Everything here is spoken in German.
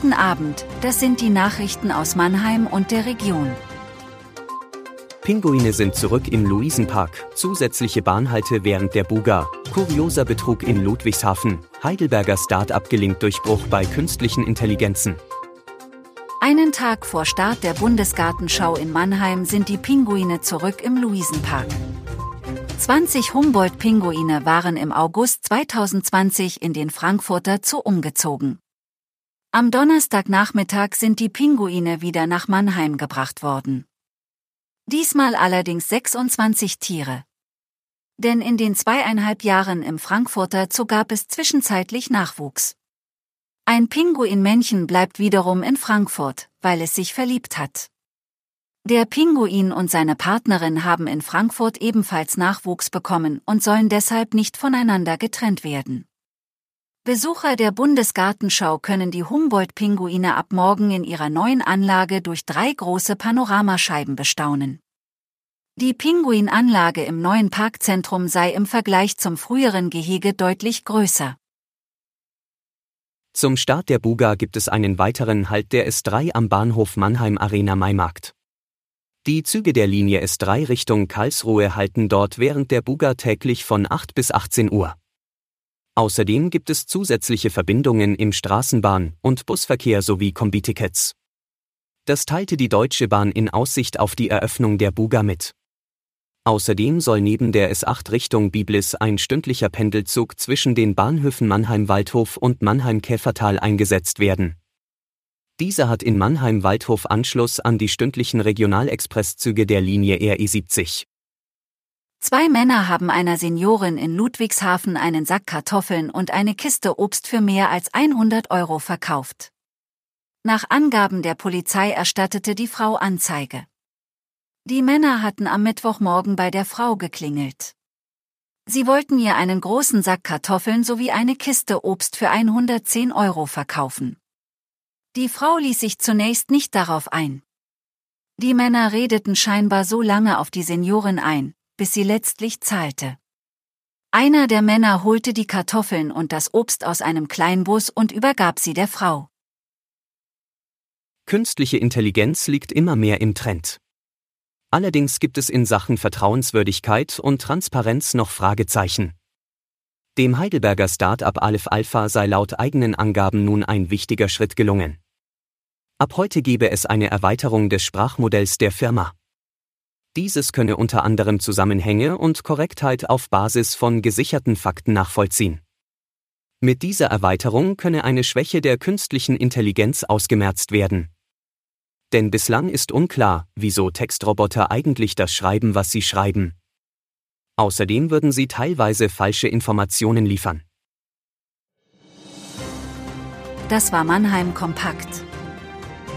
Guten Abend, das sind die Nachrichten aus Mannheim und der Region. Pinguine sind zurück im Luisenpark, zusätzliche Bahnhalte während der Buga, kurioser Betrug in Ludwigshafen, Heidelberger Start-up gelingt Durchbruch bei künstlichen Intelligenzen. Einen Tag vor Start der Bundesgartenschau in Mannheim sind die Pinguine zurück im Luisenpark. 20 Humboldt-Pinguine waren im August 2020 in den Frankfurter Zoo umgezogen. Am Donnerstagnachmittag sind die Pinguine wieder nach Mannheim gebracht worden. Diesmal allerdings 26 Tiere. Denn in den zweieinhalb Jahren im Frankfurter Zoo gab es zwischenzeitlich Nachwuchs. Ein Pinguinmännchen bleibt wiederum in Frankfurt, weil es sich verliebt hat. Der Pinguin und seine Partnerin haben in Frankfurt ebenfalls Nachwuchs bekommen und sollen deshalb nicht voneinander getrennt werden. Besucher der Bundesgartenschau können die Humboldt-Pinguine ab morgen in ihrer neuen Anlage durch drei große Panoramascheiben bestaunen. Die Pinguinanlage im neuen Parkzentrum sei im Vergleich zum früheren Gehege deutlich größer. Zum Start der Buga gibt es einen weiteren Halt der S3 am Bahnhof Mannheim Arena Maimarkt. Die Züge der Linie S3 Richtung Karlsruhe halten dort während der Buga täglich von 8 bis 18 Uhr. Außerdem gibt es zusätzliche Verbindungen im Straßenbahn- und Busverkehr sowie Kombitickets. Das teilte die Deutsche Bahn in Aussicht auf die Eröffnung der Buga mit. Außerdem soll neben der S8 Richtung Biblis ein stündlicher Pendelzug zwischen den Bahnhöfen Mannheim-Waldhof und Mannheim-Käfertal eingesetzt werden. Dieser hat in Mannheim-Waldhof Anschluss an die stündlichen Regionalexpresszüge der Linie RE70. Zwei Männer haben einer Seniorin in Ludwigshafen einen Sack Kartoffeln und eine Kiste Obst für mehr als 100 Euro verkauft. Nach Angaben der Polizei erstattete die Frau Anzeige. Die Männer hatten am Mittwochmorgen bei der Frau geklingelt. Sie wollten ihr einen großen Sack Kartoffeln sowie eine Kiste Obst für 110 Euro verkaufen. Die Frau ließ sich zunächst nicht darauf ein. Die Männer redeten scheinbar so lange auf die Seniorin ein, bis sie letztlich zahlte. Einer der Männer holte die Kartoffeln und das Obst aus einem Kleinbus und übergab sie der Frau. Künstliche Intelligenz liegt immer mehr im Trend. Allerdings gibt es in Sachen Vertrauenswürdigkeit und Transparenz noch Fragezeichen. Dem Heidelberger Start-up Aleph Alpha sei laut eigenen Angaben nun ein wichtiger Schritt gelungen. Ab heute gebe es eine Erweiterung des Sprachmodells der Firma. Dieses könne unter anderem Zusammenhänge und Korrektheit auf Basis von gesicherten Fakten nachvollziehen. Mit dieser Erweiterung könne eine Schwäche der künstlichen Intelligenz ausgemerzt werden. Denn bislang ist unklar, wieso Textroboter eigentlich das schreiben, was sie schreiben. Außerdem würden sie teilweise falsche Informationen liefern. Das war Mannheim Kompakt.